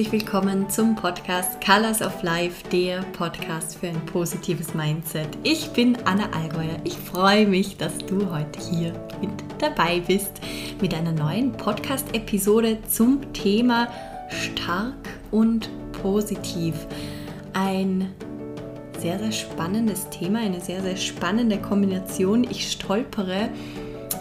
Herzlich willkommen zum Podcast Colors of Life, der Podcast für ein positives Mindset. Ich bin Anna Allgäuer. Ich freue mich, dass du heute hier mit dabei bist mit einer neuen Podcast-Episode zum Thema stark und positiv. Ein sehr, sehr spannendes Thema, eine sehr, sehr spannende Kombination. Ich stolpere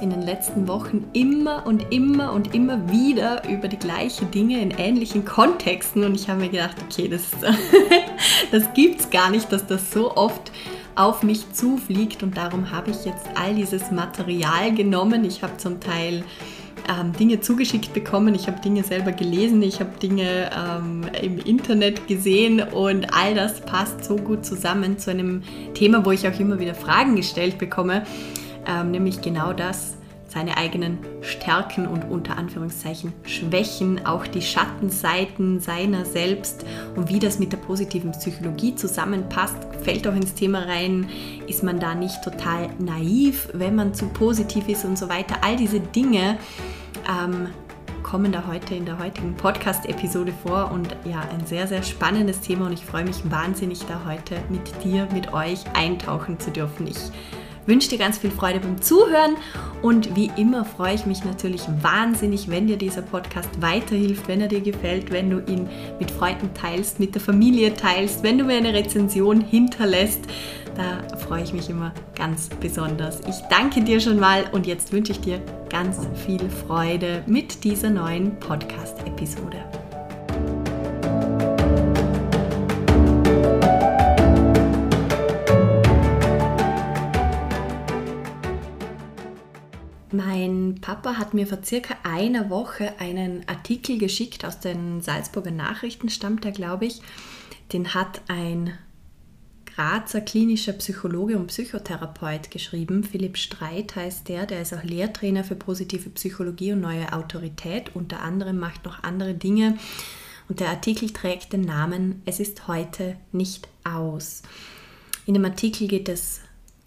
in den letzten Wochen immer und immer und immer wieder über die gleichen Dinge in ähnlichen Kontexten. Und ich habe mir gedacht, okay, das, das es gar nicht, dass das so oft auf mich zufliegt. Und darum habe ich jetzt all dieses Material genommen. Ich habe zum Teil ähm, Dinge zugeschickt bekommen, ich habe Dinge selber gelesen, ich habe Dinge ähm, im Internet gesehen. Und all das passt so gut zusammen zu einem Thema, wo ich auch immer wieder Fragen gestellt bekomme ähm, nämlich genau das, seine eigenen Stärken und unter Anführungszeichen Schwächen, auch die Schattenseiten seiner selbst und wie das mit der positiven Psychologie zusammenpasst, fällt auch ins Thema rein, ist man da nicht total naiv, wenn man zu positiv ist und so weiter. All diese Dinge ähm, kommen da heute in der heutigen Podcast-Episode vor und ja, ein sehr, sehr spannendes Thema und ich freue mich wahnsinnig, da heute mit dir, mit euch eintauchen zu dürfen. Ich wünsche dir ganz viel Freude beim Zuhören und wie immer freue ich mich natürlich wahnsinnig, wenn dir dieser Podcast weiterhilft, wenn er dir gefällt, wenn du ihn mit Freunden teilst, mit der Familie teilst, wenn du mir eine Rezension hinterlässt. Da freue ich mich immer ganz besonders. Ich danke dir schon mal und jetzt wünsche ich dir ganz viel Freude mit dieser neuen Podcast-Episode. Mein Papa hat mir vor circa einer Woche einen Artikel geschickt aus den Salzburger Nachrichten, stammt er, glaube ich. Den hat ein Grazer klinischer Psychologe und Psychotherapeut geschrieben. Philipp Streit heißt der, der ist auch Lehrtrainer für positive Psychologie und neue Autorität. Unter anderem macht noch andere Dinge. Und der Artikel trägt den Namen Es ist heute nicht aus. In dem Artikel geht es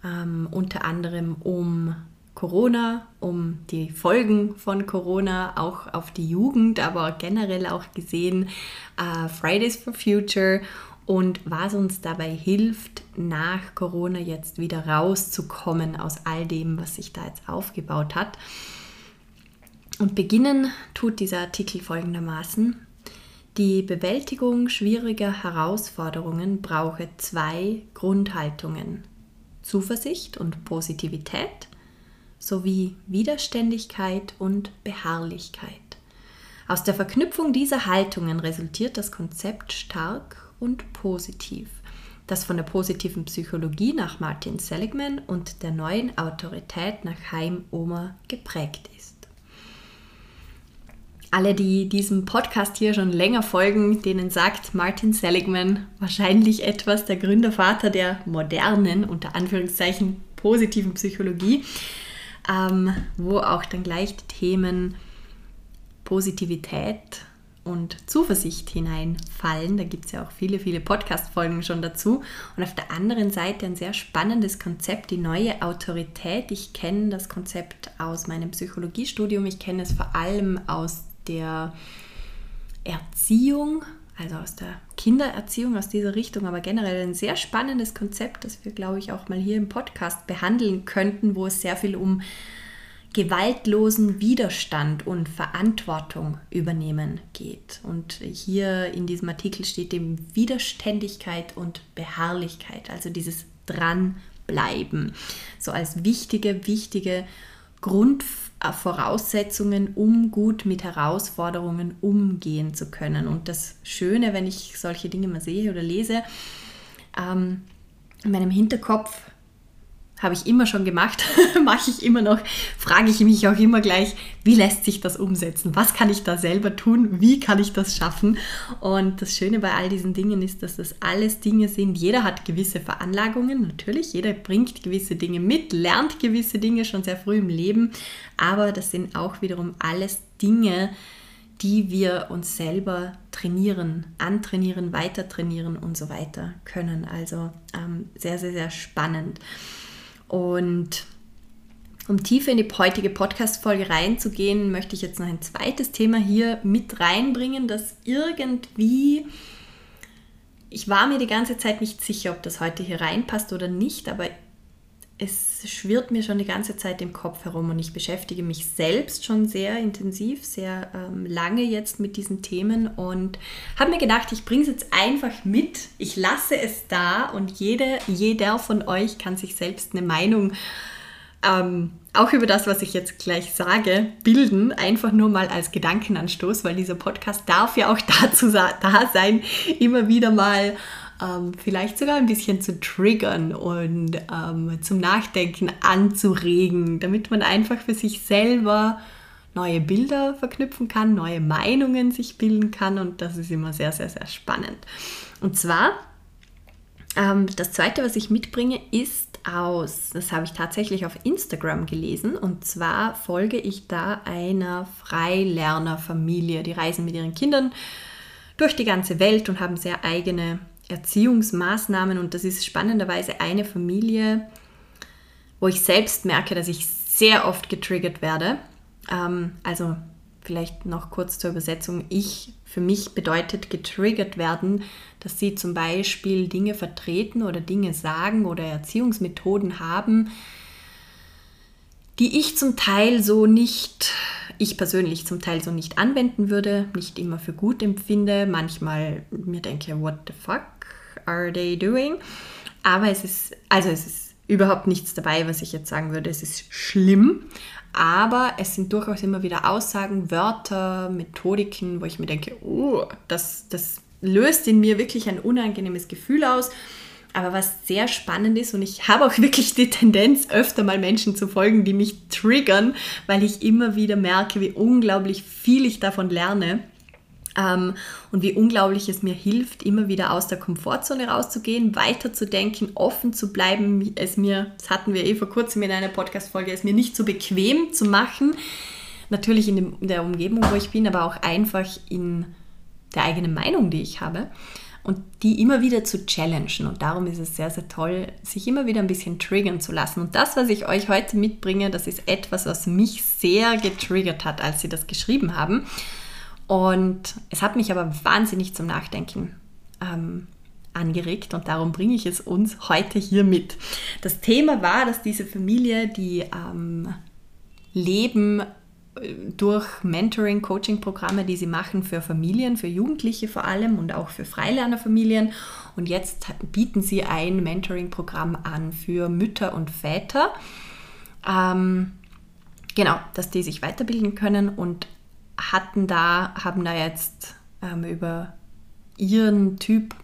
ähm, unter anderem um Corona, um die Folgen von Corona auch auf die Jugend, aber generell auch gesehen uh, Fridays for Future und was uns dabei hilft, nach Corona jetzt wieder rauszukommen aus all dem, was sich da jetzt aufgebaut hat. Und beginnen tut dieser Artikel folgendermaßen. Die Bewältigung schwieriger Herausforderungen brauche zwei Grundhaltungen. Zuversicht und Positivität sowie Widerständigkeit und Beharrlichkeit. Aus der Verknüpfung dieser Haltungen resultiert das Konzept stark und positiv, das von der positiven Psychologie nach Martin Seligman und der neuen Autorität nach Chaim Omer geprägt ist. Alle, die diesem Podcast hier schon länger folgen, denen sagt Martin Seligman wahrscheinlich etwas, der Gründervater der modernen, unter Anführungszeichen, positiven Psychologie ähm, wo auch dann gleich die Themen Positivität und Zuversicht hineinfallen. Da gibt es ja auch viele, viele Podcast-Folgen schon dazu. Und auf der anderen Seite ein sehr spannendes Konzept, die neue Autorität. Ich kenne das Konzept aus meinem Psychologiestudium. Ich kenne es vor allem aus der Erziehung also aus der Kindererziehung, aus dieser Richtung, aber generell ein sehr spannendes Konzept, das wir, glaube ich, auch mal hier im Podcast behandeln könnten, wo es sehr viel um gewaltlosen Widerstand und Verantwortung übernehmen geht. Und hier in diesem Artikel steht eben Widerständigkeit und Beharrlichkeit, also dieses Dranbleiben, so als wichtige, wichtige Grundvoraussetzungen, um gut mit Herausforderungen umgehen zu können. Und das Schöne, wenn ich solche Dinge mal sehe oder lese, ähm, in meinem Hinterkopf habe ich immer schon gemacht, mache ich immer noch, frage ich mich auch immer gleich, wie lässt sich das umsetzen? Was kann ich da selber tun? Wie kann ich das schaffen? Und das Schöne bei all diesen Dingen ist, dass das alles Dinge sind. Jeder hat gewisse Veranlagungen, natürlich. Jeder bringt gewisse Dinge mit, lernt gewisse Dinge schon sehr früh im Leben. Aber das sind auch wiederum alles Dinge, die wir uns selber trainieren, antrainieren, weiter trainieren und so weiter können. Also ähm, sehr, sehr, sehr spannend. Und um tiefer in die heutige Podcast-Folge reinzugehen, möchte ich jetzt noch ein zweites Thema hier mit reinbringen, das irgendwie, ich war mir die ganze Zeit nicht sicher, ob das heute hier reinpasst oder nicht, aber es schwirrt mir schon die ganze Zeit im Kopf herum und ich beschäftige mich selbst schon sehr intensiv, sehr ähm, lange jetzt mit diesen Themen und habe mir gedacht, ich bringe es jetzt einfach mit. Ich lasse es da und jede, jeder von euch kann sich selbst eine Meinung ähm, auch über das, was ich jetzt gleich sage, bilden, einfach nur mal als Gedankenanstoß, weil dieser Podcast darf ja auch dazu da sein, immer wieder mal ähm, vielleicht sogar ein bisschen zu triggern und ähm, zum Nachdenken anzuregen, damit man einfach für sich selber neue Bilder verknüpfen kann, neue Meinungen sich bilden kann und das ist immer sehr, sehr, sehr spannend. Und zwar, ähm, das zweite, was ich mitbringe, ist aus, das habe ich tatsächlich auf Instagram gelesen und zwar folge ich da einer Freilernerfamilie, die reisen mit ihren Kindern durch die ganze Welt und haben sehr eigene Erziehungsmaßnahmen und das ist spannenderweise eine Familie, wo ich selbst merke, dass ich sehr oft getriggert werde. Ähm, also vielleicht noch kurz zur Übersetzung. Ich, für mich bedeutet getriggert werden, dass sie zum Beispiel Dinge vertreten oder Dinge sagen oder Erziehungsmethoden haben, die ich zum Teil so nicht, ich persönlich zum Teil so nicht anwenden würde, nicht immer für gut empfinde, manchmal mir denke, what the fuck are they doing? Aber es ist, also es ist überhaupt nichts dabei, was ich jetzt sagen würde, es ist schlimm, aber es sind durchaus immer wieder Aussagen, Wörter, Methodiken, wo ich mir denke, oh, das, das löst in mir wirklich ein unangenehmes Gefühl aus. Aber was sehr spannend ist, und ich habe auch wirklich die Tendenz, öfter mal Menschen zu folgen, die mich triggern, weil ich immer wieder merke, wie unglaublich viel ich davon lerne. Ähm, und wie unglaublich es mir hilft, immer wieder aus der Komfortzone rauszugehen, weiterzudenken, offen zu bleiben. Es mir, das hatten wir eh vor kurzem in einer Podcast-Folge, es mir nicht so bequem zu machen. Natürlich in, dem, in der Umgebung, wo ich bin, aber auch einfach in der eigenen Meinung, die ich habe. Und die immer wieder zu challengen. Und darum ist es sehr, sehr toll, sich immer wieder ein bisschen triggern zu lassen. Und das, was ich euch heute mitbringe, das ist etwas, was mich sehr getriggert hat, als sie das geschrieben haben. Und es hat mich aber wahnsinnig zum Nachdenken ähm, angeregt und darum bringe ich es uns heute hier mit. Das Thema war, dass diese Familie, die ähm, leben durch Mentoring, Coaching-Programme, die sie machen für Familien, für Jugendliche vor allem und auch für Freilernerfamilien. Und jetzt bieten sie ein Mentoring-Programm an für Mütter und Väter. Ähm, genau, dass die sich weiterbilden können und hatten da, haben da jetzt ähm, über ihren Typ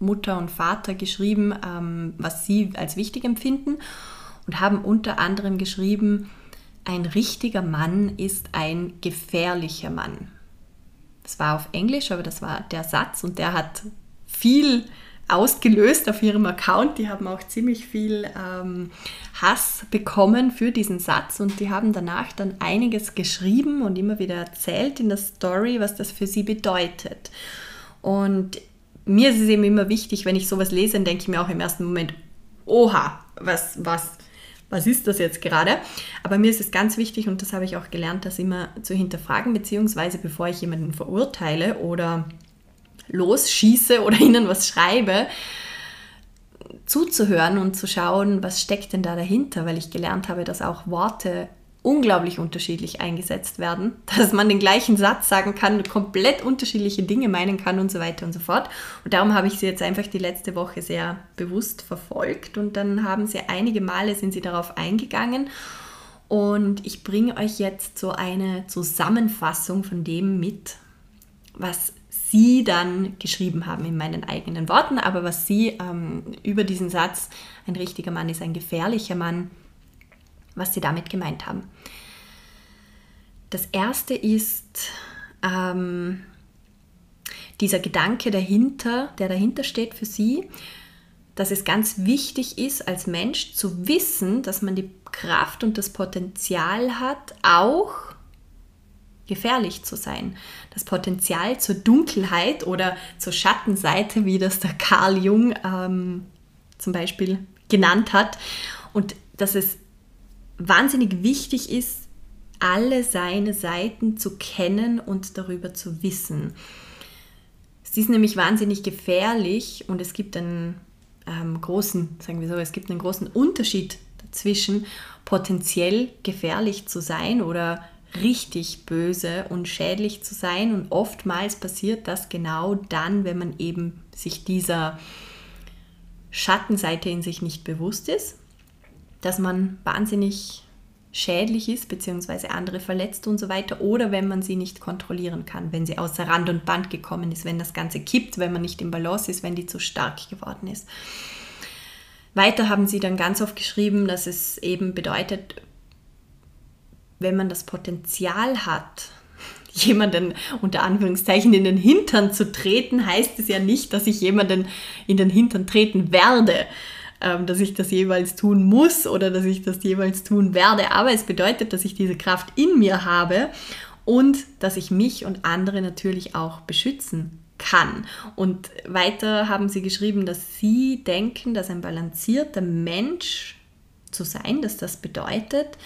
Mutter und Vater geschrieben, ähm, was sie als wichtig empfinden und haben unter anderem geschrieben, ein richtiger Mann ist ein gefährlicher Mann. Das war auf Englisch, aber das war der Satz und der hat viel ausgelöst auf ihrem Account. Die haben auch ziemlich viel ähm, Hass bekommen für diesen Satz und die haben danach dann einiges geschrieben und immer wieder erzählt in der Story, was das für sie bedeutet. Und mir ist es eben immer wichtig, wenn ich sowas lese, dann denke ich mir auch im ersten Moment, oha, was, was, was ist das jetzt gerade? Aber mir ist es ganz wichtig und das habe ich auch gelernt, das immer zu hinterfragen, beziehungsweise bevor ich jemanden verurteile oder losschieße oder ihnen was schreibe, zuzuhören und zu schauen, was steckt denn da dahinter, weil ich gelernt habe, dass auch Worte unglaublich unterschiedlich eingesetzt werden, dass man den gleichen Satz sagen kann, komplett unterschiedliche Dinge meinen kann und so weiter und so fort. Und darum habe ich sie jetzt einfach die letzte Woche sehr bewusst verfolgt und dann haben sie einige Male sind sie darauf eingegangen und ich bringe euch jetzt so eine Zusammenfassung von dem mit, was sie dann geschrieben haben in meinen eigenen Worten, aber was sie ähm, über diesen Satz, ein richtiger Mann ist ein gefährlicher Mann, was sie damit gemeint haben. Das erste ist ähm, dieser Gedanke dahinter, der dahinter steht für sie, dass es ganz wichtig ist, als Mensch zu wissen, dass man die Kraft und das Potenzial hat, auch gefährlich zu sein. Das Potenzial zur Dunkelheit oder zur Schattenseite, wie das der Carl Jung ähm, zum Beispiel genannt hat. Und dass es wahnsinnig wichtig ist, alle seine Seiten zu kennen und darüber zu wissen. Es ist nämlich wahnsinnig gefährlich und es gibt einen ähm, großen, sagen wir so, es gibt einen großen Unterschied dazwischen, potenziell gefährlich zu sein oder richtig böse und schädlich zu sein. Und oftmals passiert das genau dann, wenn man eben sich dieser Schattenseite in sich nicht bewusst ist, dass man wahnsinnig schädlich ist, beziehungsweise andere verletzt und so weiter, oder wenn man sie nicht kontrollieren kann, wenn sie außer Rand und Band gekommen ist, wenn das Ganze kippt, wenn man nicht im Balance ist, wenn die zu stark geworden ist. Weiter haben sie dann ganz oft geschrieben, dass es eben bedeutet, wenn man das Potenzial hat, jemanden unter Anführungszeichen in den Hintern zu treten, heißt es ja nicht, dass ich jemanden in den Hintern treten werde, dass ich das jeweils tun muss oder dass ich das jeweils tun werde. Aber es bedeutet, dass ich diese Kraft in mir habe und dass ich mich und andere natürlich auch beschützen kann. Und weiter haben sie geschrieben, dass sie denken, dass ein balancierter Mensch zu sein, dass das bedeutet,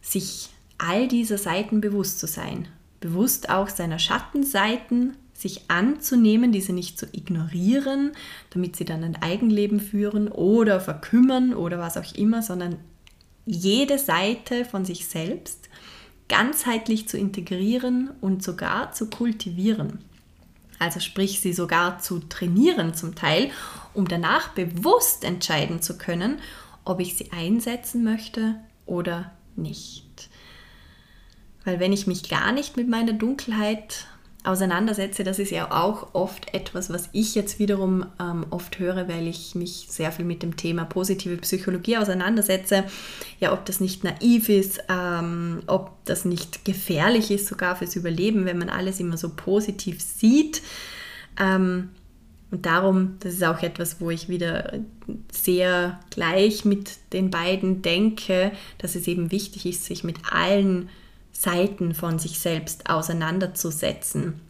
sich all dieser Seiten bewusst zu sein. Bewusst auch seiner Schattenseiten sich anzunehmen, diese nicht zu ignorieren, damit sie dann ein Eigenleben führen oder verkümmern oder was auch immer, sondern jede Seite von sich selbst ganzheitlich zu integrieren und sogar zu kultivieren. Also sprich, sie sogar zu trainieren zum Teil, um danach bewusst entscheiden zu können, ob ich sie einsetzen möchte oder nicht. Weil wenn ich mich gar nicht mit meiner Dunkelheit auseinandersetze, das ist ja auch oft etwas, was ich jetzt wiederum ähm, oft höre, weil ich mich sehr viel mit dem Thema positive Psychologie auseinandersetze. Ja, ob das nicht naiv ist, ähm, ob das nicht gefährlich ist, sogar fürs Überleben, wenn man alles immer so positiv sieht. Ähm, und darum, das ist auch etwas, wo ich wieder sehr gleich mit den beiden denke, dass es eben wichtig ist, sich mit allen Seiten von sich selbst auseinanderzusetzen.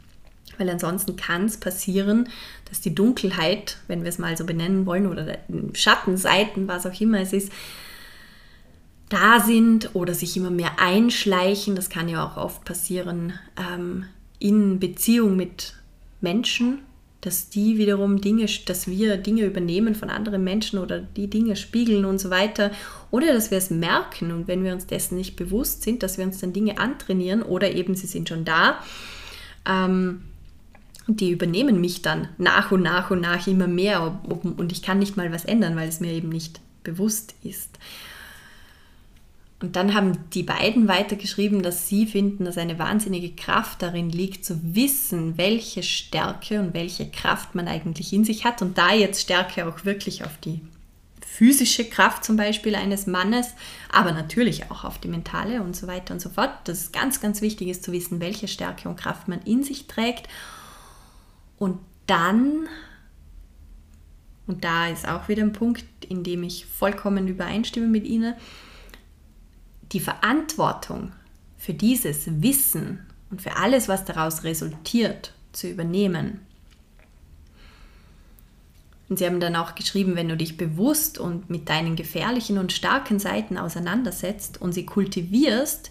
Weil ansonsten kann es passieren, dass die Dunkelheit, wenn wir es mal so benennen wollen, oder Schattenseiten, was auch immer es ist, da sind oder sich immer mehr einschleichen. Das kann ja auch oft passieren ähm, in Beziehung mit Menschen, dass die wiederum Dinge, dass wir Dinge übernehmen von anderen Menschen oder die Dinge spiegeln und so weiter. Oder dass wir es merken und wenn wir uns dessen nicht bewusst sind, dass wir uns dann Dinge antrainieren oder eben sie sind schon da. Ähm, die übernehmen mich dann nach und nach und nach immer mehr und ich kann nicht mal was ändern, weil es mir eben nicht bewusst ist. Und dann haben die beiden weitergeschrieben, dass sie finden, dass eine wahnsinnige Kraft darin liegt, zu wissen, welche Stärke und welche Kraft man eigentlich in sich hat. Und da jetzt Stärke auch wirklich auf die physische Kraft zum Beispiel eines Mannes, aber natürlich auch auf die mentale und so weiter und so fort. Das ist ganz, ganz wichtig ist zu wissen, welche Stärke und Kraft man in sich trägt. Und dann, und da ist auch wieder ein Punkt, in dem ich vollkommen übereinstimme mit Ihnen, die Verantwortung für dieses Wissen und für alles, was daraus resultiert, zu übernehmen. Und sie haben dann auch geschrieben, wenn du dich bewusst und mit deinen gefährlichen und starken Seiten auseinandersetzt und sie kultivierst,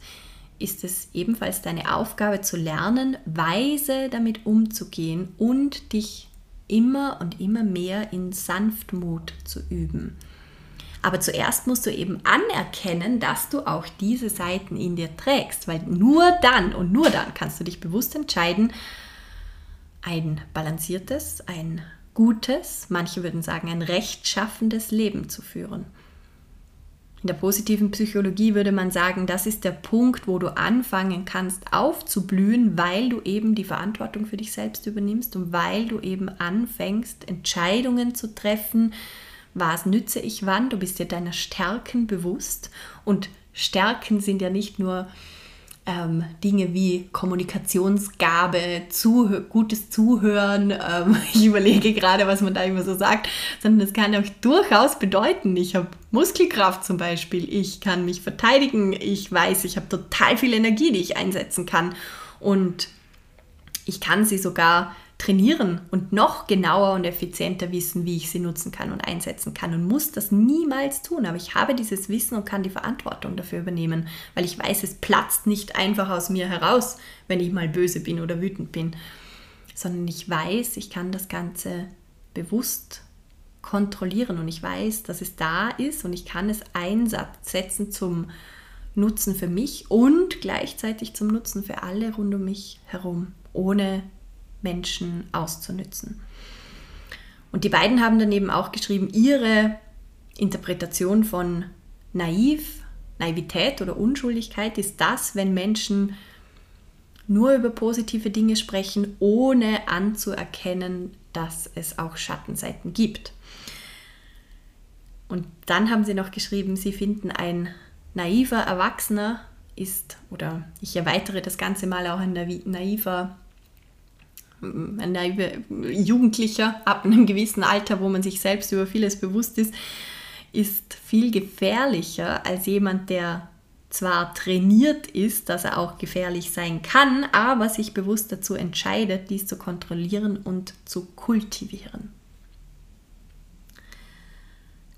ist es ebenfalls deine Aufgabe zu lernen, weise damit umzugehen und dich immer und immer mehr in Sanftmut zu üben. Aber zuerst musst du eben anerkennen, dass du auch diese Seiten in dir trägst, weil nur dann und nur dann kannst du dich bewusst entscheiden, ein balanciertes, ein gutes, manche würden sagen ein rechtschaffendes Leben zu führen. In der positiven Psychologie würde man sagen, das ist der Punkt, wo du anfangen kannst aufzublühen, weil du eben die Verantwortung für dich selbst übernimmst und weil du eben anfängst, Entscheidungen zu treffen, was nütze ich wann, du bist dir deiner Stärken bewusst. Und Stärken sind ja nicht nur ähm, Dinge wie Kommunikationsgabe, Zuh gutes Zuhören, ähm, ich überlege gerade, was man da immer so sagt, sondern es kann auch durchaus bedeuten, ich habe Muskelkraft zum Beispiel, ich kann mich verteidigen, ich weiß, ich habe total viel Energie, die ich einsetzen kann. Und ich kann sie sogar trainieren und noch genauer und effizienter wissen, wie ich sie nutzen kann und einsetzen kann und muss das niemals tun. Aber ich habe dieses Wissen und kann die Verantwortung dafür übernehmen, weil ich weiß, es platzt nicht einfach aus mir heraus, wenn ich mal böse bin oder wütend bin, sondern ich weiß, ich kann das Ganze bewusst kontrollieren und ich weiß, dass es da ist und ich kann es einsetzen zum Nutzen für mich und gleichzeitig zum Nutzen für alle rund um mich herum, ohne Menschen auszunützen. Und die beiden haben daneben auch geschrieben, ihre Interpretation von naiv, Naivität oder Unschuldigkeit ist das, wenn Menschen nur über positive Dinge sprechen, ohne anzuerkennen, dass es auch Schattenseiten gibt. Und dann haben sie noch geschrieben, sie finden ein naiver Erwachsener ist, oder ich erweitere das Ganze mal auch ein naiver ein Jugendlicher ab einem gewissen Alter, wo man sich selbst über vieles bewusst ist, ist viel gefährlicher als jemand, der zwar trainiert ist, dass er auch gefährlich sein kann, aber sich bewusst dazu entscheidet, dies zu kontrollieren und zu kultivieren.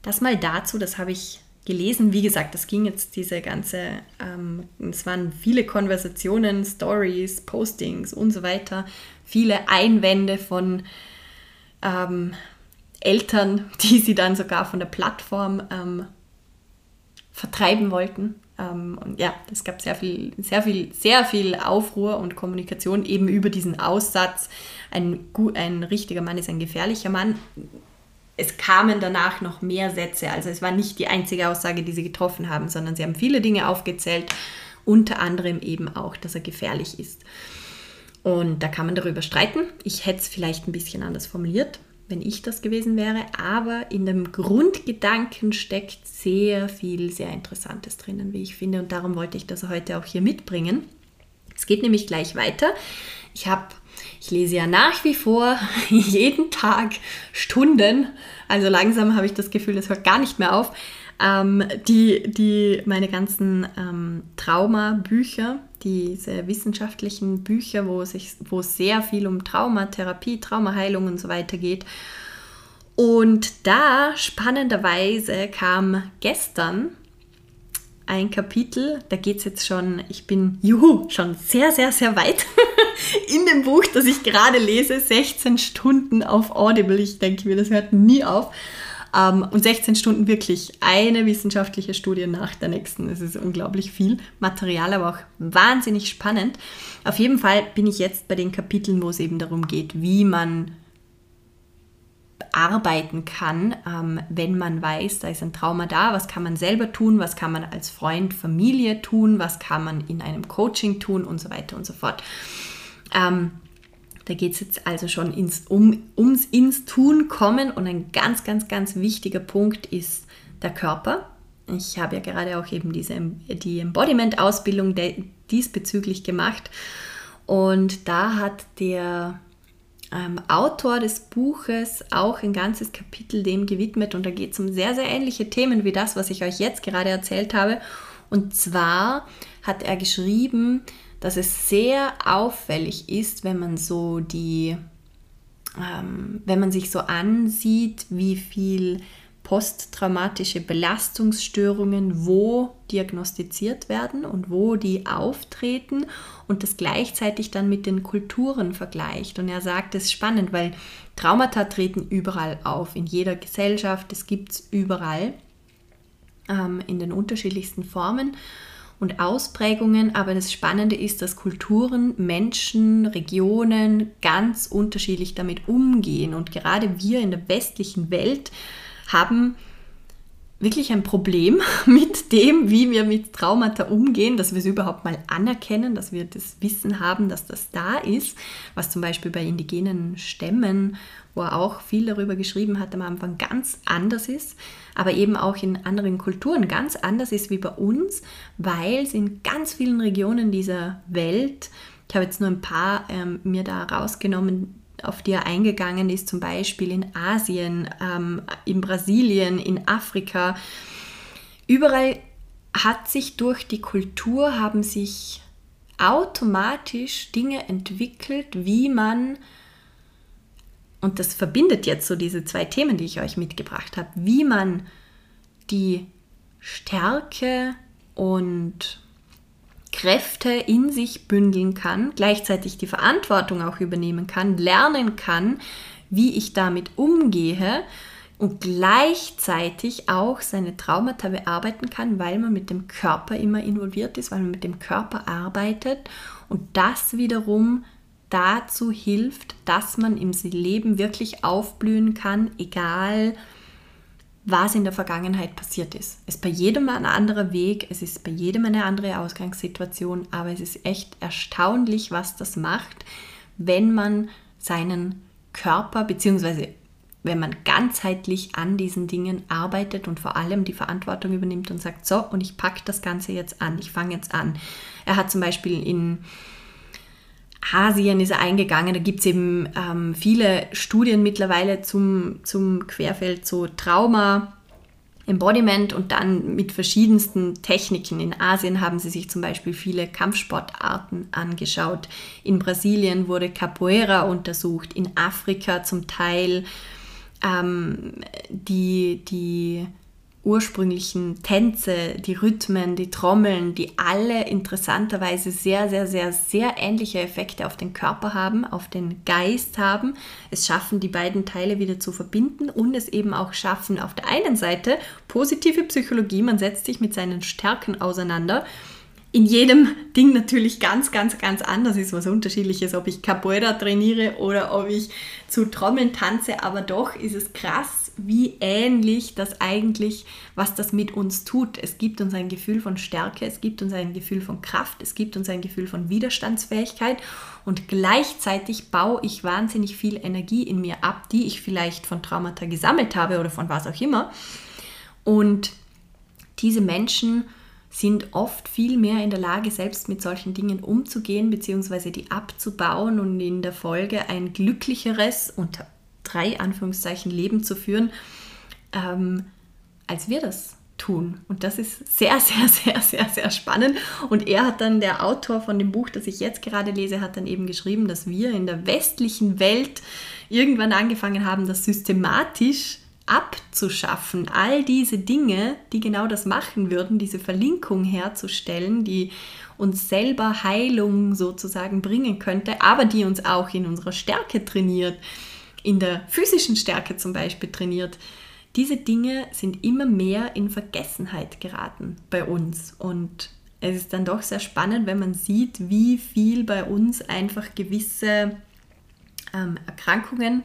Das mal dazu, das habe ich gelesen. Wie gesagt, das ging jetzt diese ganze, ähm, es waren viele Konversationen, Stories, Postings und so weiter, viele Einwände von ähm, Eltern, die sie dann sogar von der Plattform ähm, vertreiben wollten. Ähm, und ja, es gab sehr viel, sehr viel, sehr viel Aufruhr und Kommunikation eben über diesen Aussatz. Ein, ein richtiger Mann ist ein gefährlicher Mann es kamen danach noch mehr Sätze. Also es war nicht die einzige Aussage, die sie getroffen haben, sondern sie haben viele Dinge aufgezählt, unter anderem eben auch, dass er gefährlich ist. Und da kann man darüber streiten. Ich hätte es vielleicht ein bisschen anders formuliert, wenn ich das gewesen wäre, aber in dem Grundgedanken steckt sehr viel, sehr Interessantes drinnen, wie ich finde. Und darum wollte ich das heute auch hier mitbringen. Es geht nämlich gleich weiter. Ich habe ich lese ja nach wie vor jeden Tag Stunden, also langsam habe ich das Gefühl, das hört gar nicht mehr auf, ähm, die, die meine ganzen ähm, Trauma-Bücher, diese wissenschaftlichen Bücher, wo, sich, wo sehr viel um Traumatherapie, Traumaheilung und so weiter geht. Und da spannenderweise kam gestern ein Kapitel, da geht es jetzt schon, ich bin, juhu, schon sehr, sehr, sehr weit in dem Buch, das ich gerade lese, 16 Stunden auf Audible. Ich denke mir, das hört nie auf. Ähm, und 16 Stunden wirklich eine wissenschaftliche Studie nach der nächsten. Das ist unglaublich viel Material, aber auch wahnsinnig spannend. Auf jeden Fall bin ich jetzt bei den Kapiteln, wo es eben darum geht, wie man arbeiten kann, ähm, wenn man weiß, da ist ein Trauma da, was kann man selber tun, was kann man als Freund, Familie tun, was kann man in einem Coaching tun und so weiter und so fort. Da geht es jetzt also schon ins, um, ums ins Tun kommen und ein ganz, ganz, ganz wichtiger Punkt ist der Körper. Ich habe ja gerade auch eben diese, die Embodiment-Ausbildung diesbezüglich gemacht und da hat der ähm, Autor des Buches auch ein ganzes Kapitel dem gewidmet und da geht es um sehr, sehr ähnliche Themen wie das, was ich euch jetzt gerade erzählt habe. Und zwar hat er geschrieben, dass es sehr auffällig ist, wenn man so die, ähm, wenn man sich so ansieht, wie viel posttraumatische Belastungsstörungen wo diagnostiziert werden und wo die auftreten und das gleichzeitig dann mit den Kulturen vergleicht. Und er sagt, es ist spannend, weil Traumata treten überall auf, in jeder Gesellschaft, es gibt es überall ähm, in den unterschiedlichsten Formen und Ausprägungen, aber das Spannende ist, dass Kulturen, Menschen, Regionen ganz unterschiedlich damit umgehen. Und gerade wir in der westlichen Welt haben wirklich ein Problem mit dem, wie wir mit Traumata umgehen, dass wir es überhaupt mal anerkennen, dass wir das Wissen haben, dass das da ist, was zum Beispiel bei indigenen Stämmen, wo er auch viel darüber geschrieben hat, am Anfang ganz anders ist, aber eben auch in anderen Kulturen ganz anders ist wie bei uns, weil es in ganz vielen Regionen dieser Welt, ich habe jetzt nur ein paar ähm, mir da rausgenommen, auf die er eingegangen ist, zum Beispiel in Asien, ähm, in Brasilien, in Afrika. Überall hat sich durch die Kultur, haben sich automatisch Dinge entwickelt, wie man und das verbindet jetzt so diese zwei Themen, die ich euch mitgebracht habe, wie man die Stärke und Kräfte in sich bündeln kann, gleichzeitig die Verantwortung auch übernehmen kann, lernen kann, wie ich damit umgehe und gleichzeitig auch seine Traumata bearbeiten kann, weil man mit dem Körper immer involviert ist, weil man mit dem Körper arbeitet. Und das wiederum dazu hilft, dass man im Leben wirklich aufblühen kann, egal was in der Vergangenheit passiert ist. Es ist bei jedem ein anderer Weg, es ist bei jedem eine andere Ausgangssituation, aber es ist echt erstaunlich, was das macht, wenn man seinen Körper bzw wenn man ganzheitlich an diesen Dingen arbeitet und vor allem die Verantwortung übernimmt und sagt, so, und ich packe das Ganze jetzt an, ich fange jetzt an. Er hat zum Beispiel in Asien ist er eingegangen, da gibt es eben ähm, viele Studien mittlerweile zum, zum Querfeld, so Trauma, Embodiment und dann mit verschiedensten Techniken. In Asien haben sie sich zum Beispiel viele Kampfsportarten angeschaut. In Brasilien wurde Capoeira untersucht, in Afrika zum Teil ähm, die, die ursprünglichen Tänze, die Rhythmen, die Trommeln, die alle interessanterweise sehr, sehr, sehr, sehr ähnliche Effekte auf den Körper haben, auf den Geist haben. Es schaffen, die beiden Teile wieder zu verbinden und es eben auch schaffen, auf der einen Seite positive Psychologie, man setzt sich mit seinen Stärken auseinander in jedem Ding natürlich ganz, ganz, ganz anders ist, was unterschiedliches, ob ich Capoeira trainiere oder ob ich zu Trommeln tanze, aber doch ist es krass, wie ähnlich das eigentlich, was das mit uns tut. Es gibt uns ein Gefühl von Stärke, es gibt uns ein Gefühl von Kraft, es gibt uns ein Gefühl von Widerstandsfähigkeit und gleichzeitig baue ich wahnsinnig viel Energie in mir ab, die ich vielleicht von Traumata gesammelt habe oder von was auch immer. Und diese Menschen sind oft viel mehr in der Lage, selbst mit solchen Dingen umzugehen, beziehungsweise die abzubauen und in der Folge ein glücklicheres, unter drei Anführungszeichen, Leben zu führen, ähm, als wir das tun. Und das ist sehr, sehr, sehr, sehr, sehr spannend. Und er hat dann, der Autor von dem Buch, das ich jetzt gerade lese, hat dann eben geschrieben, dass wir in der westlichen Welt irgendwann angefangen haben, das systematisch abzuschaffen, all diese Dinge, die genau das machen würden, diese Verlinkung herzustellen, die uns selber Heilung sozusagen bringen könnte, aber die uns auch in unserer Stärke trainiert, in der physischen Stärke zum Beispiel trainiert. Diese Dinge sind immer mehr in Vergessenheit geraten bei uns und es ist dann doch sehr spannend, wenn man sieht, wie viel bei uns einfach gewisse ähm, Erkrankungen,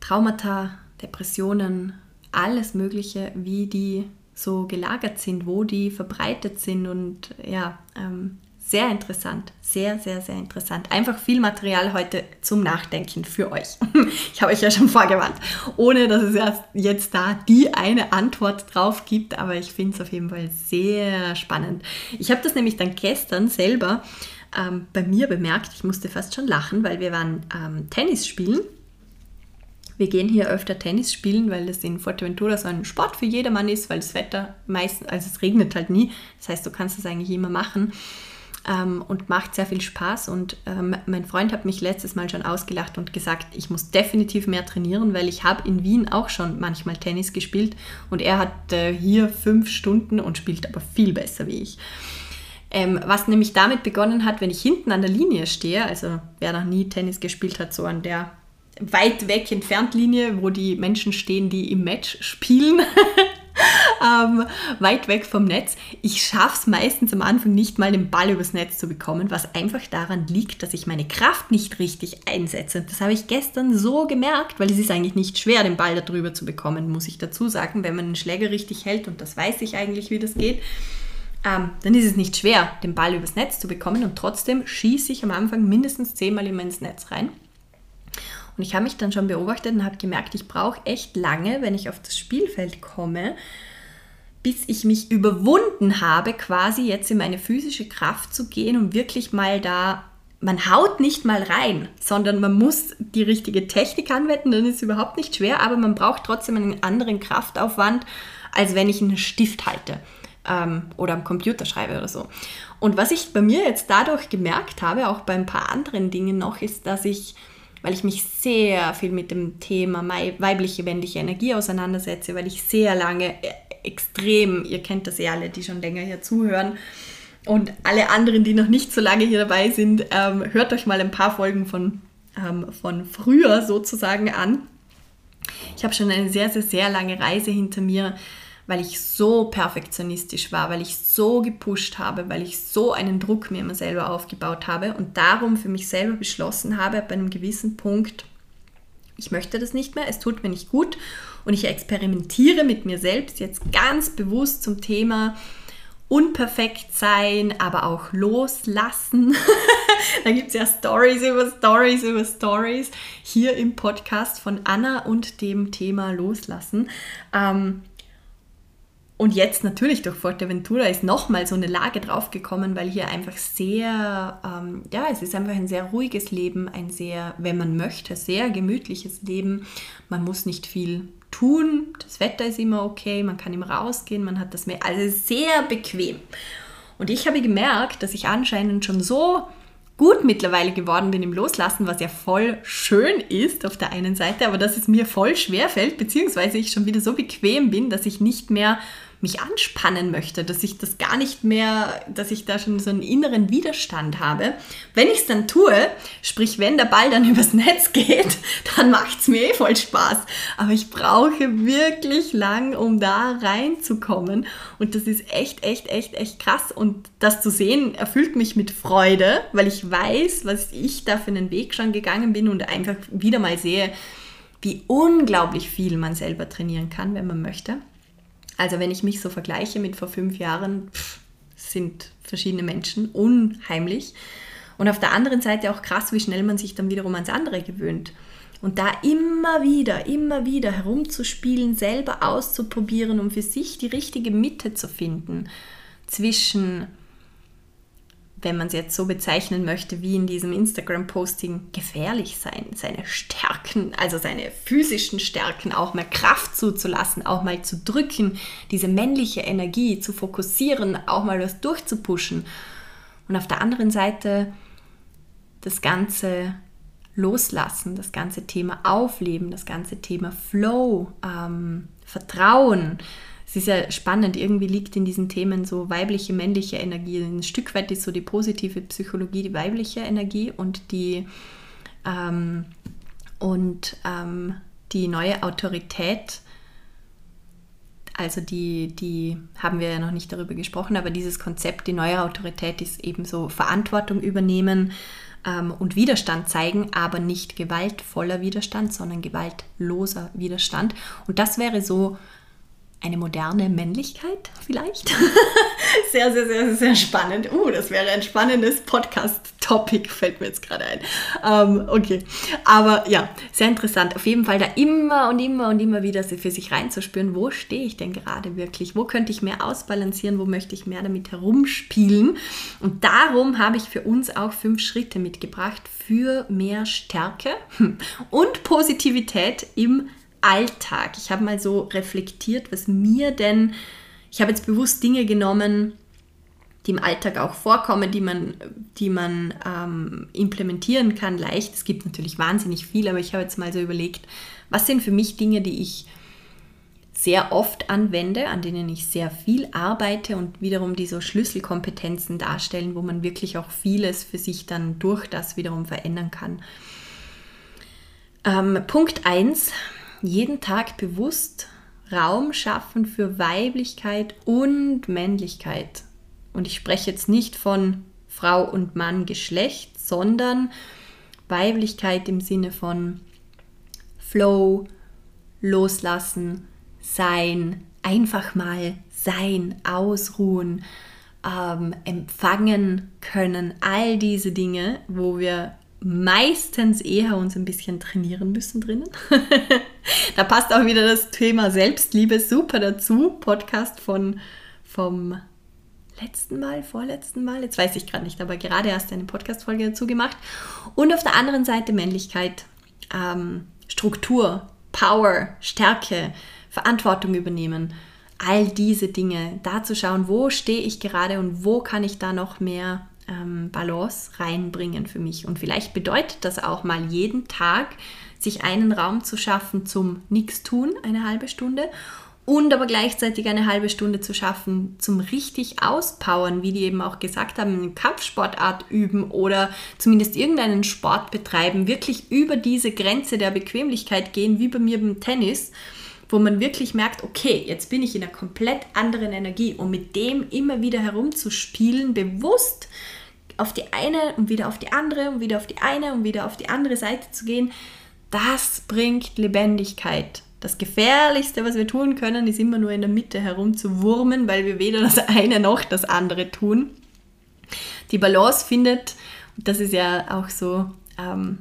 Traumata, Depressionen, alles Mögliche, wie die so gelagert sind, wo die verbreitet sind und ja, ähm, sehr interessant, sehr, sehr, sehr interessant. Einfach viel Material heute zum Nachdenken für euch. Ich habe euch ja schon vorgewarnt, ohne dass es jetzt da die eine Antwort drauf gibt, aber ich finde es auf jeden Fall sehr spannend. Ich habe das nämlich dann gestern selber ähm, bei mir bemerkt, ich musste fast schon lachen, weil wir waren ähm, Tennis spielen wir gehen hier öfter Tennis spielen, weil das in Fuerteventura so ein Sport für jedermann ist, weil das Wetter meistens, also es regnet halt nie. Das heißt, du kannst es eigentlich immer machen ähm, und macht sehr viel Spaß. Und ähm, mein Freund hat mich letztes Mal schon ausgelacht und gesagt, ich muss definitiv mehr trainieren, weil ich habe in Wien auch schon manchmal Tennis gespielt und er hat äh, hier fünf Stunden und spielt aber viel besser wie ich. Ähm, was nämlich damit begonnen hat, wenn ich hinten an der Linie stehe, also wer noch nie Tennis gespielt hat, so an der weit weg entfernt Linie, wo die Menschen stehen, die im Match spielen. ähm, weit weg vom Netz. Ich schaffe es meistens am Anfang nicht mal, den Ball übers Netz zu bekommen, was einfach daran liegt, dass ich meine Kraft nicht richtig einsetze. Das habe ich gestern so gemerkt, weil es ist eigentlich nicht schwer, den Ball darüber zu bekommen, muss ich dazu sagen, wenn man den Schläger richtig hält und das weiß ich eigentlich, wie das geht. Ähm, dann ist es nicht schwer, den Ball übers Netz zu bekommen und trotzdem schieße ich am Anfang mindestens zehnmal immer ins Netz rein. Und ich habe mich dann schon beobachtet und habe gemerkt, ich brauche echt lange, wenn ich auf das Spielfeld komme, bis ich mich überwunden habe, quasi jetzt in meine physische Kraft zu gehen und wirklich mal da, man haut nicht mal rein, sondern man muss die richtige Technik anwenden, dann ist es überhaupt nicht schwer, aber man braucht trotzdem einen anderen Kraftaufwand, als wenn ich einen Stift halte ähm, oder am Computer schreibe oder so. Und was ich bei mir jetzt dadurch gemerkt habe, auch bei ein paar anderen Dingen noch, ist, dass ich weil ich mich sehr viel mit dem Thema weibliche, männliche Energie auseinandersetze, weil ich sehr lange äh, extrem, ihr kennt das ja alle, die schon länger hier zuhören, und alle anderen, die noch nicht so lange hier dabei sind, ähm, hört euch mal ein paar Folgen von, ähm, von früher sozusagen an. Ich habe schon eine sehr, sehr, sehr lange Reise hinter mir, weil ich so perfektionistisch war, weil ich so gepusht habe, weil ich so einen Druck mir immer selber aufgebaut habe und darum für mich selber beschlossen habe, bei einem gewissen Punkt, ich möchte das nicht mehr, es tut mir nicht gut und ich experimentiere mit mir selbst jetzt ganz bewusst zum Thema unperfekt sein, aber auch loslassen. da gibt es ja Stories über Stories über Stories hier im Podcast von Anna und dem Thema Loslassen. Ähm, und jetzt natürlich durch Fuerteventura ist nochmal so eine Lage draufgekommen, weil hier einfach sehr, ähm, ja, es ist einfach ein sehr ruhiges Leben, ein sehr, wenn man möchte, sehr gemütliches Leben. Man muss nicht viel tun, das Wetter ist immer okay, man kann immer rausgehen, man hat das mehr, also sehr bequem. Und ich habe gemerkt, dass ich anscheinend schon so gut mittlerweile geworden bin im Loslassen, was ja voll schön ist auf der einen Seite, aber dass es mir voll schwer fällt, beziehungsweise ich schon wieder so bequem bin, dass ich nicht mehr mich anspannen möchte, dass ich das gar nicht mehr, dass ich da schon so einen inneren Widerstand habe. Wenn ich es dann tue, sprich wenn der Ball dann übers Netz geht, dann macht es mir eh voll Spaß. Aber ich brauche wirklich lang, um da reinzukommen. Und das ist echt, echt, echt, echt krass. Und das zu sehen, erfüllt mich mit Freude, weil ich weiß, was ich da für einen Weg schon gegangen bin und einfach wieder mal sehe, wie unglaublich viel man selber trainieren kann, wenn man möchte. Also wenn ich mich so vergleiche mit vor fünf Jahren, pff, sind verschiedene Menschen unheimlich. Und auf der anderen Seite auch krass, wie schnell man sich dann wiederum ans andere gewöhnt. Und da immer wieder, immer wieder herumzuspielen, selber auszuprobieren, um für sich die richtige Mitte zu finden zwischen wenn man es jetzt so bezeichnen möchte, wie in diesem Instagram-Posting, gefährlich sein, seine Stärken, also seine physischen Stärken, auch mehr Kraft zuzulassen, auch mal zu drücken, diese männliche Energie zu fokussieren, auch mal was durchzupuschen. Und auf der anderen Seite das ganze Loslassen, das ganze Thema Aufleben, das ganze Thema Flow, ähm, Vertrauen, es ist ja spannend, irgendwie liegt in diesen Themen so weibliche, männliche Energie. Ein Stück weit ist so die positive Psychologie die weibliche Energie und die, ähm, und, ähm, die neue Autorität, also die, die haben wir ja noch nicht darüber gesprochen, aber dieses Konzept, die neue Autorität ist eben so Verantwortung übernehmen ähm, und Widerstand zeigen, aber nicht gewaltvoller Widerstand, sondern gewaltloser Widerstand. Und das wäre so eine moderne Männlichkeit vielleicht. sehr, sehr, sehr, sehr spannend. Uh, das wäre ein spannendes Podcast-Topic, fällt mir jetzt gerade ein. Ähm, okay, aber ja, sehr interessant. Auf jeden Fall da immer und immer und immer wieder für sich reinzuspüren, wo stehe ich denn gerade wirklich? Wo könnte ich mehr ausbalancieren? Wo möchte ich mehr damit herumspielen? Und darum habe ich für uns auch fünf Schritte mitgebracht für mehr Stärke und Positivität im Alltag. Ich habe mal so reflektiert, was mir denn, ich habe jetzt bewusst Dinge genommen, die im Alltag auch vorkommen, die man, die man ähm, implementieren kann, leicht. Es gibt natürlich wahnsinnig viel, aber ich habe jetzt mal so überlegt, was sind für mich Dinge, die ich sehr oft anwende, an denen ich sehr viel arbeite und wiederum die so Schlüsselkompetenzen darstellen, wo man wirklich auch vieles für sich dann durch das wiederum verändern kann. Ähm, Punkt 1 jeden Tag bewusst Raum schaffen für Weiblichkeit und Männlichkeit. Und ich spreche jetzt nicht von Frau und Mann Geschlecht, sondern Weiblichkeit im Sinne von Flow, loslassen, sein, einfach mal sein, ausruhen, ähm, empfangen können, all diese Dinge, wo wir meistens eher uns ein bisschen trainieren müssen drinnen. da passt auch wieder das Thema Selbstliebe super dazu. Podcast von vom letzten Mal, vorletzten Mal, jetzt weiß ich gerade nicht, aber gerade erst eine Podcast-Folge dazu gemacht. Und auf der anderen Seite Männlichkeit, ähm, Struktur, Power, Stärke, Verantwortung übernehmen. All diese Dinge, da zu schauen, wo stehe ich gerade und wo kann ich da noch mehr ähm, Balance reinbringen für mich. Und vielleicht bedeutet das auch mal jeden Tag, sich einen Raum zu schaffen zum Nichtstun, eine halbe Stunde und aber gleichzeitig eine halbe Stunde zu schaffen zum richtig auspowern, wie die eben auch gesagt haben, eine Kampfsportart üben oder zumindest irgendeinen Sport betreiben, wirklich über diese Grenze der Bequemlichkeit gehen, wie bei mir beim Tennis, wo man wirklich merkt, okay, jetzt bin ich in einer komplett anderen Energie und mit dem immer wieder herumzuspielen, bewusst auf die eine und wieder auf die andere und wieder auf die eine und wieder auf die andere Seite zu gehen, das bringt Lebendigkeit das Gefährlichste, was wir tun können, ist immer nur in der Mitte herumzuwurmen, weil wir weder das eine noch das andere tun. Die Balance findet, das ist ja auch so ähm,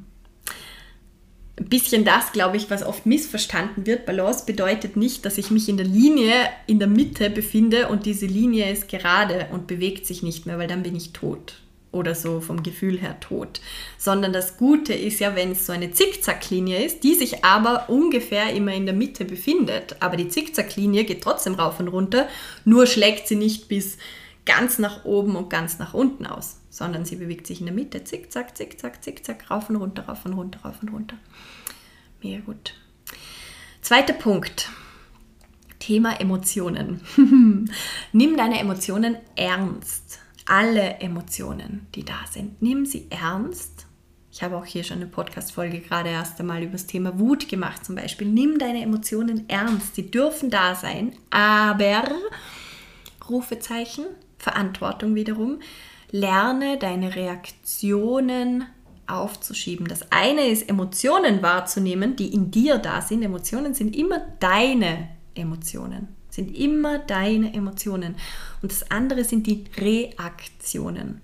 ein bisschen das, glaube ich, was oft missverstanden wird. Balance bedeutet nicht, dass ich mich in der Linie in der Mitte befinde und diese Linie ist gerade und bewegt sich nicht mehr, weil dann bin ich tot oder so vom Gefühl her tot. Sondern das Gute ist ja, wenn es so eine Zickzacklinie ist, die sich aber ungefähr immer in der Mitte befindet. Aber die Zickzacklinie geht trotzdem rauf und runter, nur schlägt sie nicht bis ganz nach oben und ganz nach unten aus, sondern sie bewegt sich in der Mitte. Zickzack, zickzack, zickzack, rauf und runter, rauf und runter, rauf und runter. Mega gut. Zweiter Punkt. Thema Emotionen. Nimm deine Emotionen ernst alle Emotionen, die da sind. Nimm sie ernst. Ich habe auch hier schon eine Podcast-Folge gerade erst einmal über das Thema Wut gemacht, zum Beispiel. Nimm deine Emotionen ernst. Sie dürfen da sein, aber Rufezeichen, Verantwortung wiederum. Lerne deine Reaktionen aufzuschieben. Das eine ist, Emotionen wahrzunehmen, die in dir da sind. Emotionen sind immer deine Emotionen sind immer deine Emotionen. Und das andere sind die Reaktionen.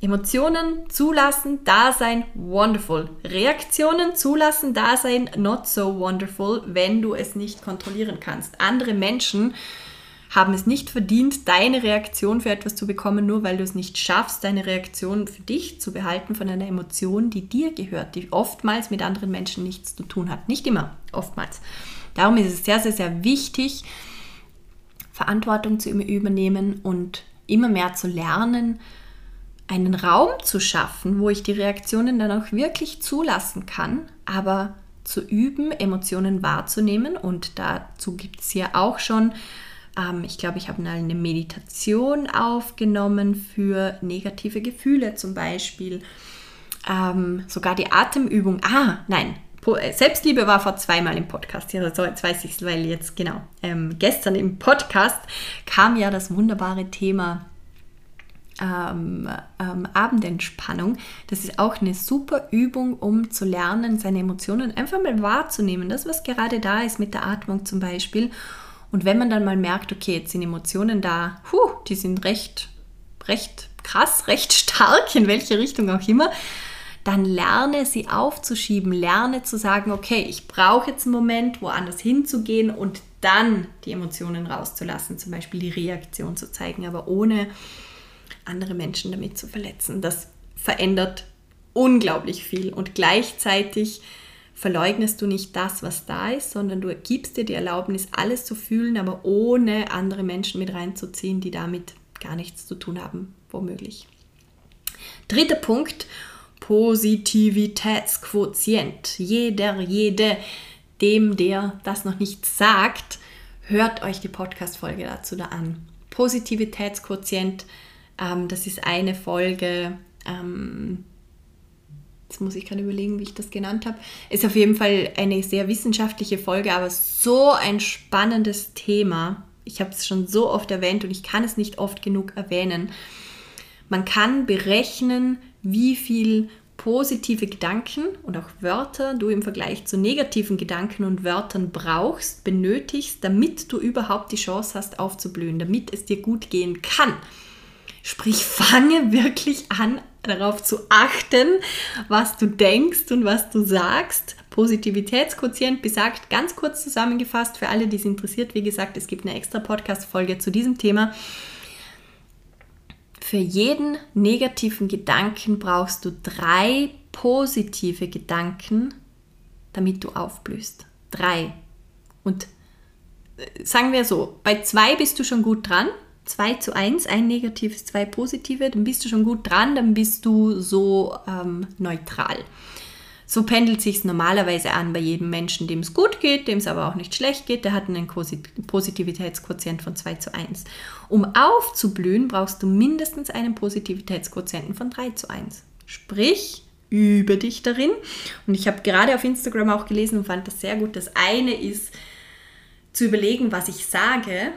Emotionen zulassen, da sein, wonderful. Reaktionen zulassen, da sein, not so wonderful, wenn du es nicht kontrollieren kannst. Andere Menschen haben es nicht verdient, deine Reaktion für etwas zu bekommen, nur weil du es nicht schaffst, deine Reaktion für dich zu behalten von einer Emotion, die dir gehört, die oftmals mit anderen Menschen nichts zu tun hat. Nicht immer, oftmals. Darum ist es sehr, sehr, sehr wichtig, Verantwortung zu übernehmen und immer mehr zu lernen, einen Raum zu schaffen, wo ich die Reaktionen dann auch wirklich zulassen kann, aber zu üben, Emotionen wahrzunehmen. Und dazu gibt es ja auch schon, ähm, ich glaube, ich habe eine Meditation aufgenommen für negative Gefühle zum Beispiel. Ähm, sogar die Atemübung. Ah, nein, äh, Selbstliebe war vor zweimal im Podcast. Ja, so, jetzt weiß ich es, weil jetzt, genau, ähm, gestern im Podcast kam ja das wunderbare Thema ähm, ähm, Abendentspannung. Das ist auch eine super Übung, um zu lernen, seine Emotionen einfach mal wahrzunehmen. Das, was gerade da ist mit der Atmung zum Beispiel. Und wenn man dann mal merkt, okay, jetzt sind Emotionen da, puh, die sind recht, recht krass, recht stark, in welche Richtung auch immer, dann lerne sie aufzuschieben, lerne zu sagen, okay, ich brauche jetzt einen Moment, woanders hinzugehen und dann die Emotionen rauszulassen, zum Beispiel die Reaktion zu zeigen, aber ohne andere Menschen damit zu verletzen. Das verändert unglaublich viel und gleichzeitig verleugnest du nicht das, was da ist, sondern du gibst dir die Erlaubnis, alles zu fühlen, aber ohne andere Menschen mit reinzuziehen, die damit gar nichts zu tun haben, womöglich. Dritter Punkt, Positivitätsquotient. Jeder, jede, dem, der das noch nicht sagt, hört euch die Podcast-Folge dazu da an. Positivitätsquotient, ähm, das ist eine Folge, ähm, jetzt muss ich gerade überlegen, wie ich das genannt habe, ist auf jeden Fall eine sehr wissenschaftliche Folge, aber so ein spannendes Thema. Ich habe es schon so oft erwähnt und ich kann es nicht oft genug erwähnen. Man kann berechnen, wie viel positive Gedanken und auch Wörter du im Vergleich zu negativen Gedanken und Wörtern brauchst, benötigst, damit du überhaupt die Chance hast aufzublühen, damit es dir gut gehen kann. Sprich, fange wirklich an, darauf zu achten, was du denkst und was du sagst. Positivitätsquotient besagt, ganz kurz zusammengefasst, für alle, die es interessiert, wie gesagt, es gibt eine extra Podcast-Folge zu diesem Thema für jeden negativen Gedanken brauchst du drei positive Gedanken, damit du aufblühst. Drei. Und äh, sagen wir so, bei zwei bist du schon gut dran, 2 zu 1, ein negatives, zwei positive, dann bist du schon gut dran, dann bist du so ähm, neutral. So pendelt sich normalerweise an bei jedem Menschen, dem es gut geht, dem es aber auch nicht schlecht geht. Der hat einen Positivitätsquotient von 2 zu 1. Um aufzublühen, brauchst du mindestens einen Positivitätsquotienten von 3 zu 1. Sprich, übe dich darin. Und ich habe gerade auf Instagram auch gelesen und fand das sehr gut. Das eine ist zu überlegen, was ich sage,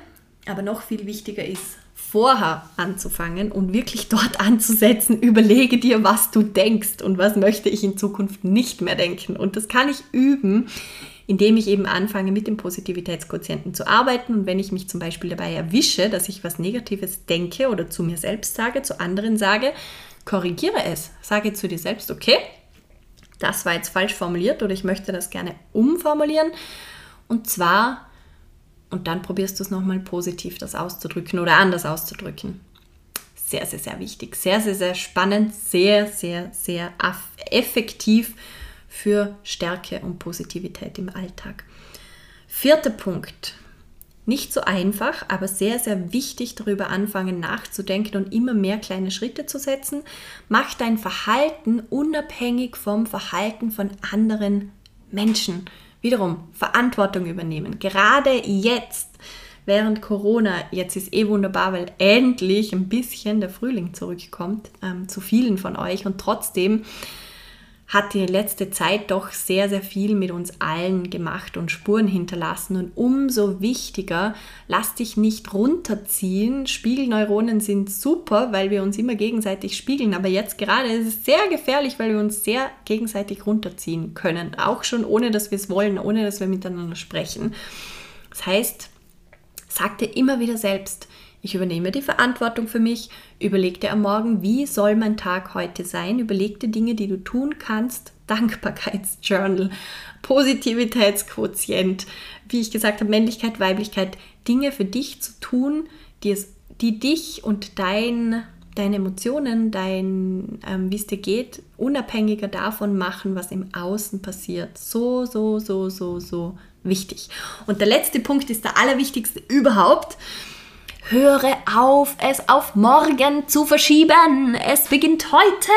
aber noch viel wichtiger ist, vorher anzufangen und wirklich dort anzusetzen, überlege dir, was du denkst und was möchte ich in Zukunft nicht mehr denken. Und das kann ich üben, indem ich eben anfange, mit dem Positivitätsquotienten zu arbeiten. Und wenn ich mich zum Beispiel dabei erwische, dass ich was Negatives denke oder zu mir selbst sage, zu anderen sage, korrigiere es. Sage zu dir selbst, okay, das war jetzt falsch formuliert oder ich möchte das gerne umformulieren. Und zwar und dann probierst du es nochmal positiv, das auszudrücken oder anders auszudrücken. Sehr, sehr, sehr wichtig. Sehr, sehr, sehr spannend. Sehr, sehr, sehr effektiv für Stärke und Positivität im Alltag. Vierter Punkt. Nicht so einfach, aber sehr, sehr wichtig, darüber anfangen nachzudenken und immer mehr kleine Schritte zu setzen. Mach dein Verhalten unabhängig vom Verhalten von anderen Menschen. Wiederum Verantwortung übernehmen. Gerade jetzt, während Corona, jetzt ist eh wunderbar, weil endlich ein bisschen der Frühling zurückkommt ähm, zu vielen von euch und trotzdem hat die letzte Zeit doch sehr, sehr viel mit uns allen gemacht und Spuren hinterlassen. Und umso wichtiger, lass dich nicht runterziehen. Spiegelneuronen sind super, weil wir uns immer gegenseitig spiegeln. Aber jetzt gerade ist es sehr gefährlich, weil wir uns sehr gegenseitig runterziehen können. Auch schon ohne, dass wir es wollen, ohne dass wir miteinander sprechen. Das heißt, sag dir immer wieder selbst, ich übernehme die Verantwortung für mich, überleg dir am Morgen, wie soll mein Tag heute sein, überleg dir Dinge, die du tun kannst, Dankbarkeitsjournal, Positivitätsquotient, wie ich gesagt habe, Männlichkeit, Weiblichkeit, Dinge für dich zu tun, die, es, die dich und dein, deine Emotionen, dein, ähm, wie es dir geht, unabhängiger davon machen, was im Außen passiert. So, so, so, so, so wichtig. Und der letzte Punkt ist der allerwichtigste überhaupt höre auf, es auf morgen zu verschieben. Es beginnt heute.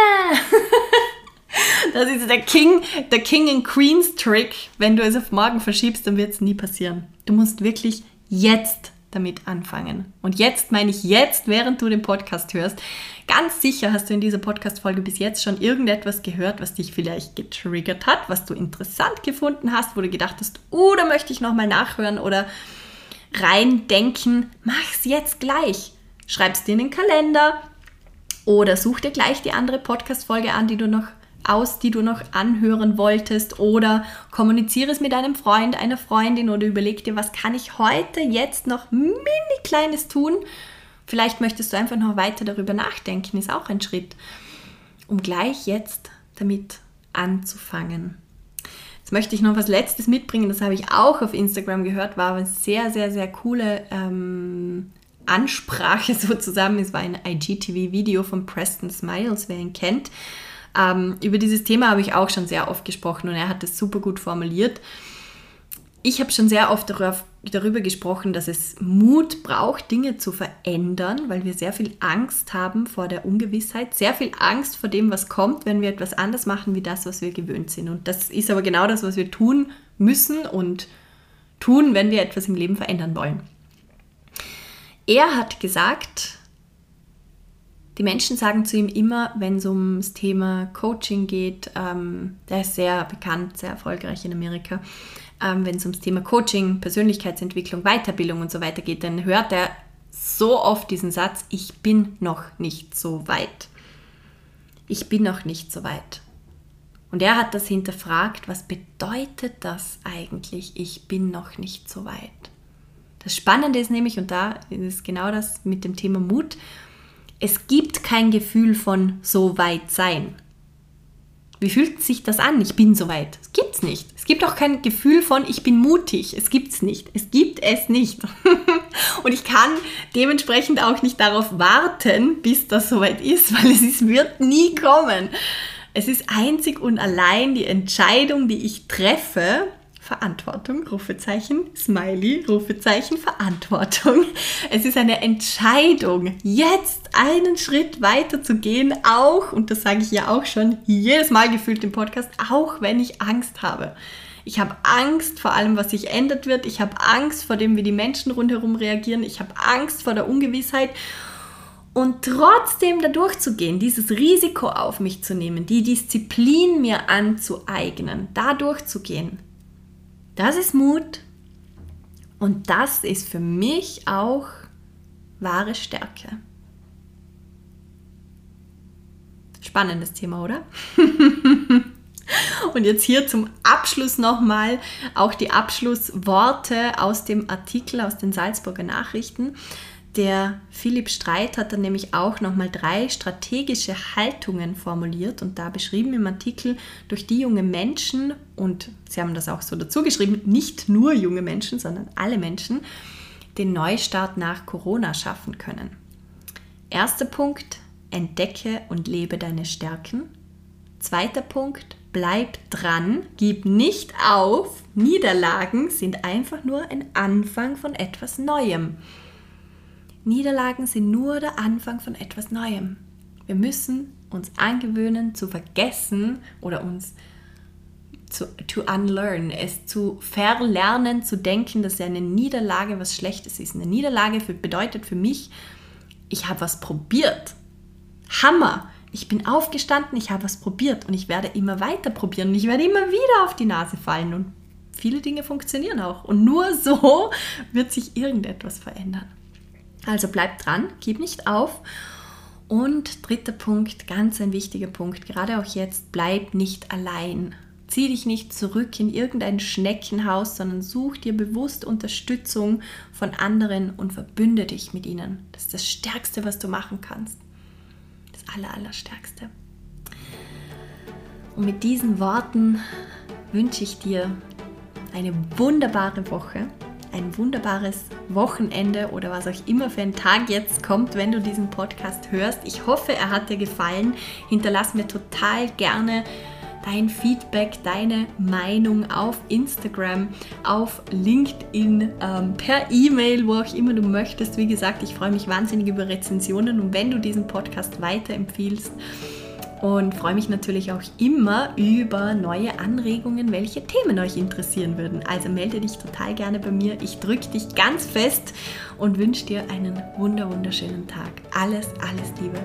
das ist der King, der King and Queens Trick. Wenn du es auf morgen verschiebst, dann wird es nie passieren. Du musst wirklich jetzt damit anfangen. Und jetzt meine ich jetzt, während du den Podcast hörst. Ganz sicher hast du in dieser Podcast-Folge bis jetzt schon irgendetwas gehört, was dich vielleicht getriggert hat, was du interessant gefunden hast, wo du gedacht hast, oh, da möchte ich nochmal nachhören oder reindenken, mach's jetzt gleich. Schreib's dir in den Kalender oder such dir gleich die andere Podcast-Folge an, die du noch aus, die du noch anhören wolltest oder kommuniziere es mit einem Freund, einer Freundin oder überleg dir, was kann ich heute jetzt noch mini kleines tun? Vielleicht möchtest du einfach noch weiter darüber nachdenken, ist auch ein Schritt, um gleich jetzt damit anzufangen. Jetzt möchte ich noch was Letztes mitbringen, das habe ich auch auf Instagram gehört, war eine sehr, sehr, sehr coole ähm, Ansprache sozusagen. Es war ein IGTV-Video von Preston Smiles, wer ihn kennt. Ähm, über dieses Thema habe ich auch schon sehr oft gesprochen und er hat es super gut formuliert ich habe schon sehr oft darüber, darüber, gesprochen, dass es Mut braucht, Dinge zu verändern, weil wir sehr viel Angst haben vor der Ungewissheit, sehr viel Angst vor dem, was kommt, wenn wir etwas anders machen wie das, was wir gewöhnt sind. Und das ist aber genau das, was wir tun müssen und tun, wenn wir etwas im Leben verändern wollen. Er hat gesagt, die Menschen sagen zu ihm immer, wenn es ums Thema Coaching geht, ähm, der ist sehr bekannt, sehr erfolgreich in Amerika, ähm, wenn es ums Thema Coaching, Persönlichkeitsentwicklung, Weiterbildung und so weiter geht, dann hört er so oft diesen Satz, ich bin noch nicht so weit. Ich bin noch nicht so weit. Und er hat das hinterfragt, was bedeutet das eigentlich, ich bin noch nicht so weit. Das Spannende ist nämlich, und da ist genau das mit dem Thema Mut, es gibt kein Gefühl von so weit sein. Wie fühlt sich das an? Ich bin soweit. Es gibt's nicht. Es gibt auch kein Gefühl von ich bin mutig. Es gibt's nicht. Es gibt es nicht. und ich kann dementsprechend auch nicht darauf warten, bis das soweit ist, weil es ist, wird nie kommen. Es ist einzig und allein die Entscheidung, die ich treffe, Verantwortung, Rufezeichen, Smiley, Rufezeichen, Verantwortung. Es ist eine Entscheidung, jetzt einen Schritt weiter zu gehen, auch, und das sage ich ja auch schon jedes Mal gefühlt im Podcast, auch wenn ich Angst habe. Ich habe Angst vor allem, was sich ändert wird. Ich habe Angst vor dem, wie die Menschen rundherum reagieren. Ich habe Angst vor der Ungewissheit. Und trotzdem da durchzugehen, dieses Risiko auf mich zu nehmen, die Disziplin mir anzueignen, da durchzugehen, das ist Mut. Und das ist für mich auch wahre Stärke. Spannendes Thema, oder? Und jetzt hier zum Abschluss nochmal auch die Abschlussworte aus dem Artikel aus den Salzburger Nachrichten. Der Philipp Streit hat dann nämlich auch nochmal drei strategische Haltungen formuliert und da beschrieben im Artikel, durch die junge Menschen, und sie haben das auch so dazu geschrieben, nicht nur junge Menschen, sondern alle Menschen, den Neustart nach Corona schaffen können. Erster Punkt, entdecke und lebe deine Stärken. Zweiter Punkt, bleib dran, gib nicht auf. Niederlagen sind einfach nur ein Anfang von etwas Neuem. Niederlagen sind nur der Anfang von etwas Neuem. Wir müssen uns angewöhnen zu vergessen oder uns zu to unlearn, es zu verlernen, zu denken, dass eine Niederlage was Schlechtes ist. Eine Niederlage für, bedeutet für mich, ich habe was probiert. Hammer! Ich bin aufgestanden, ich habe was probiert und ich werde immer weiter probieren und ich werde immer wieder auf die Nase fallen und viele Dinge funktionieren auch. Und nur so wird sich irgendetwas verändern. Also bleib dran, gib nicht auf. Und dritter Punkt, ganz ein wichtiger Punkt, gerade auch jetzt, bleib nicht allein. Zieh dich nicht zurück in irgendein Schneckenhaus, sondern such dir bewusst Unterstützung von anderen und verbünde dich mit ihnen. Das ist das Stärkste, was du machen kannst. Das Aller, Allerstärkste. Und mit diesen Worten wünsche ich dir eine wunderbare Woche ein wunderbares Wochenende oder was auch immer für ein Tag jetzt kommt, wenn du diesen Podcast hörst. Ich hoffe, er hat dir gefallen. Hinterlass mir total gerne dein Feedback, deine Meinung auf Instagram, auf LinkedIn, ähm, per E-Mail, wo auch immer du möchtest. Wie gesagt, ich freue mich wahnsinnig über Rezensionen und wenn du diesen Podcast weiterempfiehlst und freue mich natürlich auch immer über neue Anregungen, welche Themen euch interessieren würden. Also melde dich total gerne bei mir. Ich drücke dich ganz fest und wünsche dir einen wunder wunderschönen Tag. Alles, alles Liebe.